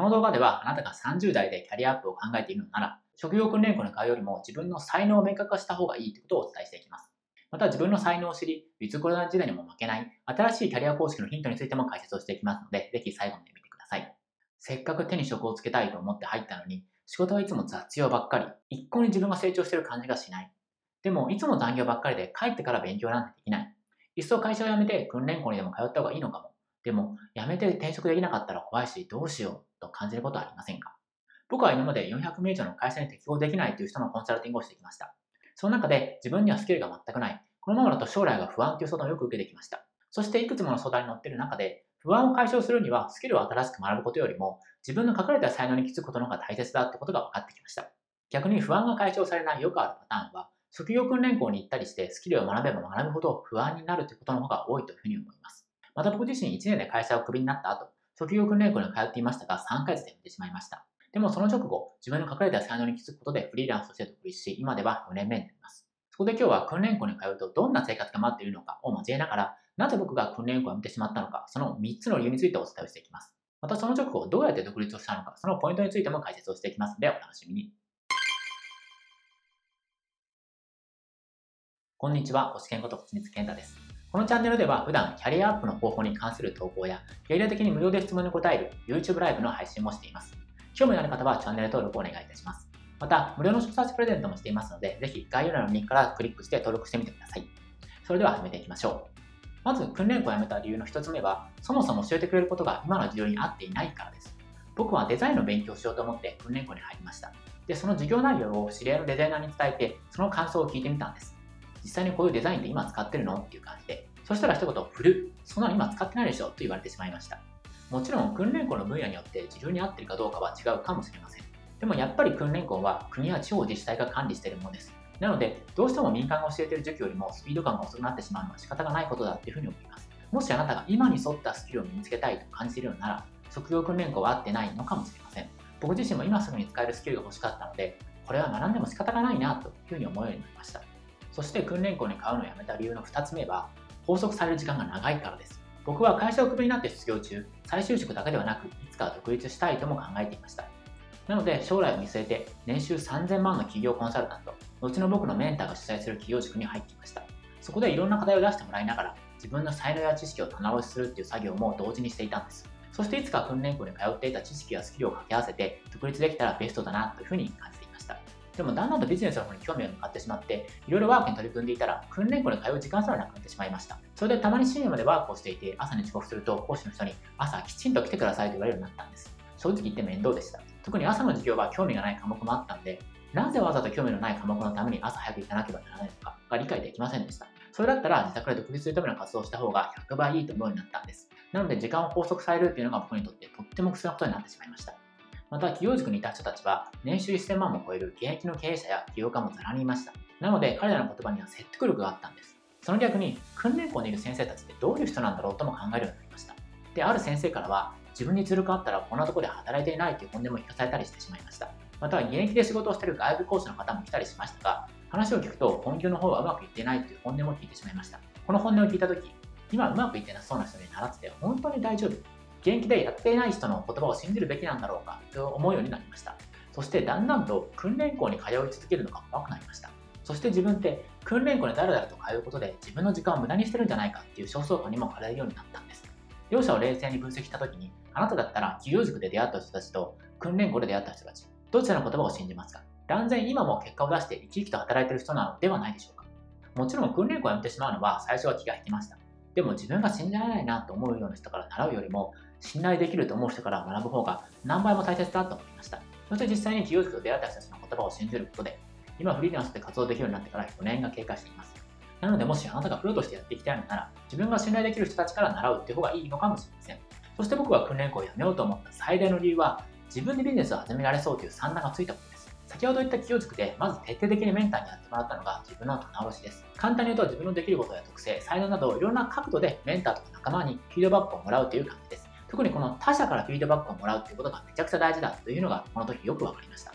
この動画ではあなたが30代でキャリアアップを考えているのなら、職業訓練校に通うよりも自分の才能を明確化した方がいいということをお伝えしていきます。また自分の才能を知り、ウィズコロナ時代にも負けない新しいキャリア公式のヒントについても解説をしていきますので、ぜひ最後まで見てください。せっかく手に職をつけたいと思って入ったのに、仕事はいつも雑用ばっかり、一向に自分が成長してる感じがしない。でも、いつも残業ばっかりで帰ってから勉強なんてできない。いっそ会社を辞めて訓練校にでも通った方がいいのかも。でも、辞めて転職できなかったら怖いし、どうしようと感じることはありませんか？僕は今まで400名以上の会社に適合できないという人のコンサルティングをしてきました。その中で自分にはスキルが全くない、このままだと将来が不安という相談をよく受けてきました。そしていくつもの相談に乗っている中で、不安を解消するにはスキルを新しく学ぶことよりも、自分の書かれた才能に気づくことの方が大切だってことが分かってきました。逆に不安が解消されないよくあるパターンは、職業訓練校に行ったりしてスキルを学べば学ぶほど不安になるということの方が多いというふうに思います。また僕自身1年で会社をクビになった後、職業訓練校に通っていましたが3ヶ月で辞めてしまいました。でもその直後、自分の書かれた才能に気づくことでフリーランスとして独立し、今では4年目になります。そこで今日は訓練校に通うとどんな生活が待っているのかを交えながら、なぜ僕が訓練校を辞めてしまったのか、その3つの理由についてお伝えしていきます。またその直後、どうやって独立をしたのか、そのポイントについても解説をしていきますので、お楽しみに。こんにちは、星健こと星光健太です。このチャンネルでは普段キャリアアップの方法に関する投稿や、ゲリラ的に無料で質問に答える YouTube ライブの配信もしています。興味のある方はチャンネル登録をお願いいたします。また、無料のサーチプレゼントもしていますので、ぜひ概要欄のリンクからクリックして登録してみてください。それでは始めていきましょう。まず、訓練校を辞めた理由の1つ目は、そもそも教えてくれることが今の授業に合っていないからです。僕はデザインの勉強をしようと思って訓練校に入りました。で、その授業内容を知り合いのデザイナーに伝えて、その感想を聞いてみたんです。実際にこういうデザインって今使ってるの？っていう感じで、そしたら一言、古そんなの今使ってないでしょ？と言われてしまいました。もちろん訓練校の分野によって自分に合ってるかどうかは違うかもしれません。でもやっぱり訓練校は国や地方自治体が管理しているものです。なので、どうしても民間が教えている授業よりもスピード感が遅くなってしまうのは仕方がないことだっていうふうに思います。もしあなたが今に沿ったスキルを身につけたいと感じているのなら、職業訓練校は合ってないのかもしれません。僕自身も今すぐに使えるスキルが欲しかったので、これは学んでも仕方がないなというふうに思うようになりました。そして訓練校に買うのをやめた理由の2つ目は、拘束される時間が長いからです。僕は会社をクビになって失業中、再就職だけではなく、いつかは独立したいとも考えていました。なので、将来を見据えて、年収3000万の企業コンサルタント、後の僕のメンターが主催する企業塾に入っていました。そこでいろんな課題を出してもらいながら、自分の才能や知識を棚卸しするっていう作業も同時にしていたんです。そしていつか訓練校に通っていた知識やスキルを掛け合わせて、独立できたらベストだなというふうに感じました。でもだんだんとビジネスの方に興味が向かってしまって、いろいろワークに取り組んでいたら、訓練校に通う時間すらなくなってしまいました。それでたまに深夜までワークをしていて、朝に遅刻すると講師の人に朝きちんと来てくださいと言われるようになったんです。正直言って面倒でした。特に朝の授業は興味がない科目もあったんで、なぜわざと興味のない科目のために朝早く行かなければならないのかが理解できませんでした。それだったら自宅で独立するための活動をした方が100倍いいと思うようになったんです。なので時間を拘束されるっていうのが僕にとってとっても苦痛なことになってしまいました。また企業塾にいた人たちは年収1000万も超える現役の経営者や起業家もざらにいました。なので彼らの言葉には説得力があったんです。その逆に訓練校にいる先生たちってどういう人なんだろうとも考えるようになりました。で、ある先生からは自分にずるくあったらこんなところで働いていないという本音も聞かされたりしてしまいました。または現役で仕事をしている外部講師の方も来たりしましたが、話を聞くと本業の方はうまくいっていないという本音も聞いてしまいました。この本音を聞いたとき、今うまくいってなそうな人に習ってて本当に大丈夫現役でやっていない人の言葉を信じるべきなんだろうかと思うようになりました。そしてだんだんと訓練校に通い続けるのが怖くなりました。そして自分って訓練校にだらだらと通うことで自分の時間を無駄にしてるんじゃないかっていう焦燥感にも駆られるようになったんです。両者を冷静に分析したときに、あなただったら企業塾で出会った人たちと訓練校で出会った人たち、どちらの言葉を信じますか？断然今も結果を出して生き生きと働いてる人なのではないでしょうか？もちろん訓練校を辞めてしまうのは最初は気が引きました。でも自分が信じられないなと思うような人から習うよりも信頼できると思う人から学ぶ方が何倍も大切だと思いました。そして実際に企業塾と出会った人たちの言葉を信じることで、今フリーランスで活動できるようになってから4年が経過しています。なのでもしあなたがプロとしてやっていきたいのなら、自分が信頼できる人たちから習うっていう方がいいのかもしれません。そして僕は訓練校を辞めようと思った最大の理由は、自分でビジネスを始められそうという算段がついたこと。先ほど言った企業塾で、まず徹底的にメンターにやってもらったのが自分の棚卸しです。簡単に言うと自分のできることや特性、才能などいろんな角度でメンターとか仲間にフィードバックをもらうという感じです。特にこの他者からフィードバックをもらうということがめちゃくちゃ大事だというのがこの時よくわかりました。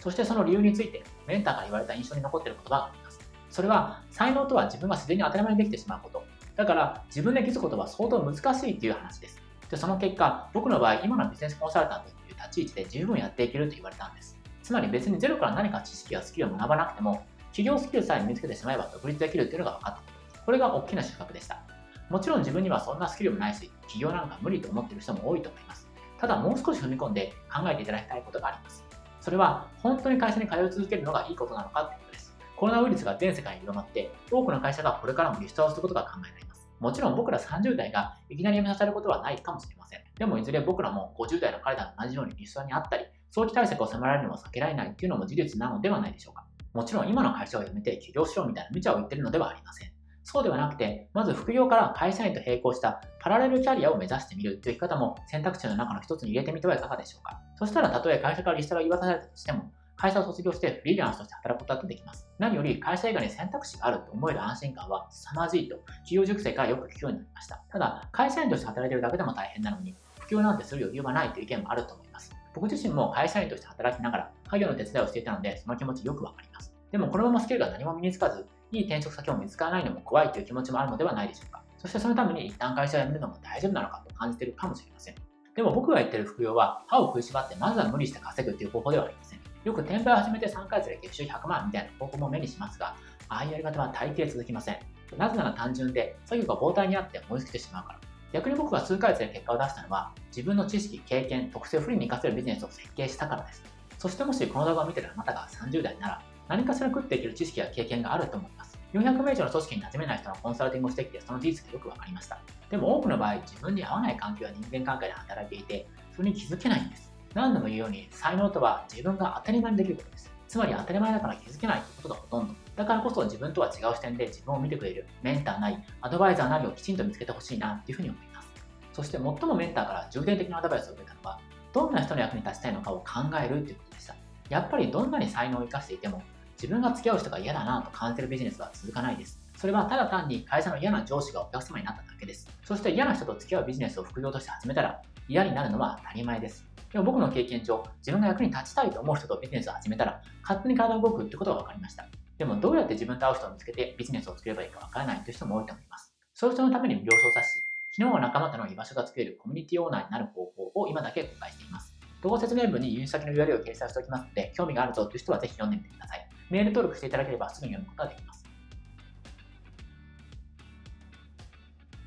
そしてその理由について、メンターから言われた印象に残っている言葉があります。それは、才能とは自分が自然に当たり前にできてしまうこと。だから、自分で気づくことは相当難しいという話です。してその結果、僕の場合、今のビジネスコンサルタントという立ち位置で十分やっていけると言われたんです。つまり別にゼロから何か知識やスキルを学ばなくても、企業スキルさえ身につけてしまえば独立できるっていうのが分かったこ。れが大きな収穫でした。もちろん自分にはそんなスキルもないし、企業なんか無理と思っている人も多いと思います。ただもう少し踏み込んで考えていただきたいことがあります。それは本当に会社に通い続けるのがいいことなのかということです。コロナウイルスが全世界に広まって、多くの会社がこれからもリストアをすることが考えられます。もちろん僕ら30代がいきなり辞めさせることはないかもしれません。でもいずれ僕らも50代の彼らと同じようにリストアにあったり、早期対策を迫られるのも避けられないっていうのも事実なのではないでしょうか。もちろん今の会社を辞めて起業しようみたいな無茶を言ってるのではありません。そうではなくて、まず副業から会社員と並行したパラレルキャリアを目指してみるという生き方も選択肢の中の一つに入れてみてはいかがでしょうか。そしたらたとえ会社からリストが言わされたとしても、会社を卒業してフリーランスとして働くことだってできます。何より会社以外に選択肢があると思える安心感は凄まじいと企業熟成からよく聞くようになりました。ただ、会社員として働いているだけでも大変なのに、副業なんてする余裕はないという意見もあると思います。僕自身も会社員として働きながら家業の手伝いをしていたので、その気持ちよくわかります。でもこのままスキルが何も身につかず、いい転職先を見つからないのも怖いという気持ちもあるのではないでしょうか。そしてそのために一旦会社を辞めるのも大丈夫なのかと感じているかもしれません。でも僕が言ってる副業は歯を食いしばってまずは無理して稼ぐという方法ではありません。よく転売を始めて3ヶ月で月収100万みたいな方法も目にしますが、ああいうやり方は大抵続きません。なぜなら単純で、作業が膨大にあって思いつきてしまうから。逆に僕が数ヶ月で結果を出したのは、自分の知識、経験、特性を不利に活かせるビジネスを設計したからです。そしてもしこの動画を見てるあなたが30代なら、何かしら食っていける知識や経験があると思います。400名以上の組織に馴染めない人のコンサルティングをしてきて、その事実がよくわかりました。でも多くの場合、自分に合わない環境や人間関係で働いていて、それに気づけないんです。何度も言うように、才能とは自分が当たり前にできることです。つまり当たり前だから気づけないということがほとんど。だからこそ自分とは違う視点で自分を見てくれるメンターなり、アドバイザーなりをきちんと見つけてほしいなというふうに思います。そして最もメンターから重点的なアドバイスを受けたのは、どんな人の役に立ちたいのかを考えるということでした。やっぱりどんなに才能を生かしていても、自分が付き合う人が嫌だなと感じるビジネスは続かないです。それはただ単に会社の嫌な上司がお客様になっただけです。そして嫌な人と付き合うビジネスを副業として始めたら嫌になるのは当たり前です。でも僕の経験上、自分が役に立ちたいと思う人とビジネスを始めたら、勝手に体が動くってことが分かりました。でもどうやって自分と合う人を見つけてビジネスを作ればいいか分からないという人も多いと思います。そういう人のために無料小冊子、昨日は仲間との居場所が作れるコミュニティオーナーになる方法を今だけ公開しています。動画説明文に輸入先の URL を掲載しておきますので、興味があるぞという人はぜひ読んでみてください。メール登録していただければすぐに読むことができます。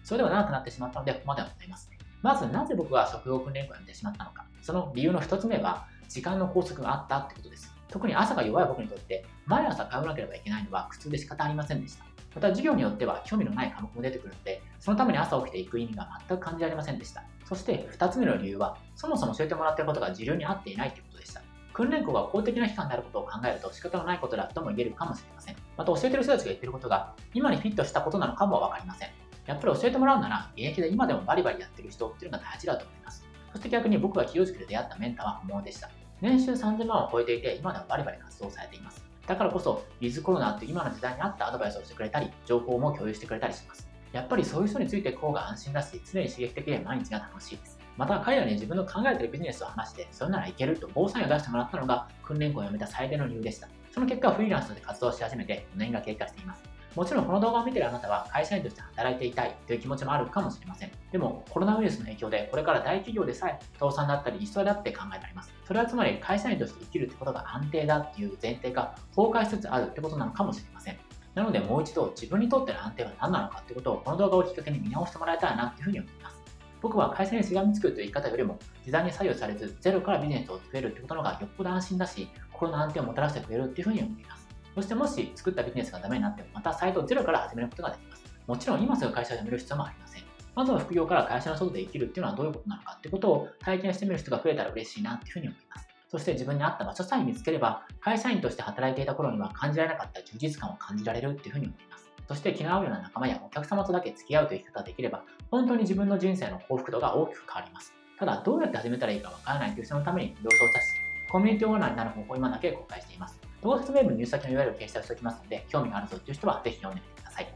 それでは長くなってしまったので、ここまではございます。まず、なぜ僕が職業訓練校を辞めてしまったのか。その理由の一つ目は、時間の拘束があったってことです。特に朝が弱い僕にとって、毎朝通わなければいけないのは苦痛で仕方ありませんでした。また、授業によっては興味のない科目も出てくるので、そのために朝起きていく意味が全く感じられませんでした。そして2つ目の理由は、そもそも教えてもらっていることが自流に合っていないということでした。訓練校が公的な機関であることを考えると仕方のないことだとも言えるかもしれません。また教えてる人たちが言ってることが今にフィットしたことなのかもわかりません。やっぱり教えてもらうなら現役で今でもバリバリやってる人っていうのが大事だと思います。そして逆に僕が清塾で出会ったメンターは本物でした。年収3000万を超えていて今でもバリバリ活動されています。だからこそ、ウィズコロナって今の時代に合ったアドバイスをしてくれたり、情報も共有してくれたりします。やっぱりそういう人についてこうが安心だし、常に刺激的で毎日が楽しいです。また彼らに自分の考えているビジネスを話して、それならいけると防災を出してもらったのが訓練校を辞めた最大の理由でした。その結果、フリーランスとして活動し始めて4年が経過しています。もちろんこの動画を見てるあなたは会社員として働いていたいという気持ちもあるかもしれません。でもコロナウイルスの影響でこれから大企業でさえ倒産だったりリストラだって考えられます。それはつまり会社員として生きるってことが安定だっていう前提が崩壊しつつあるってことなのかもしれません。なのでもう一度自分にとっての安定は何なのかってことをこの動画をきっかけに見直してもらえたらなっていうふうに思います。僕は会社にしがみつくという言い方よりも時代に左右されずゼロからビジネスを作れるってことのがよっぽど安心だし心の安定をもたらしてくれるっていうふうに思います。そしてもし作ったビジネスがダメになってもまたサイトをゼロから始めることができます。もちろん今すぐ会社を辞める必要もありません。まずは副業から会社の外で生きるっていうのはどういうことなのかってことを体験してみる人が増えたら嬉しいなっていうふうに思います。そして自分に合った場所さえ見つければ、会社員として働いていた頃には感じられなかった充実感を感じられるっていうふうに思います。そして気の合うような仲間やお客様とだけ付き合うという生き方ができれば、本当に自分の人生の幸福度が大きく変わります。ただ、どうやって始めたらいいかわからないという人のために、了承したし、コミュニティオーナーになる方法を今だけ公開しています。動画説明文に入先の URL を掲載しておきますので、興味があるぞという人はぜひ読んでみてください。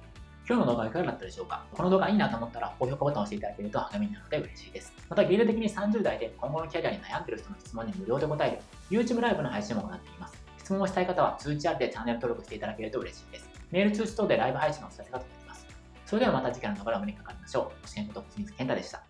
今日の動画はいかがだったでしょうかこの動画いいなと思ったら高評価ボタンを押していただけると励みになるので嬉しいです。また、ゲール的に30代で今後のキャリアに悩んでいる人の質問に無料で答える YouTube ライブの配信も行っています。質問をしたい方は通知ありでチャンネル登録していただけると嬉しいです。メール通知等でライブ配信のお知らせが届きます。それではまた次回の動画でお目にかかりましょう。ご支援こと小水健太でした。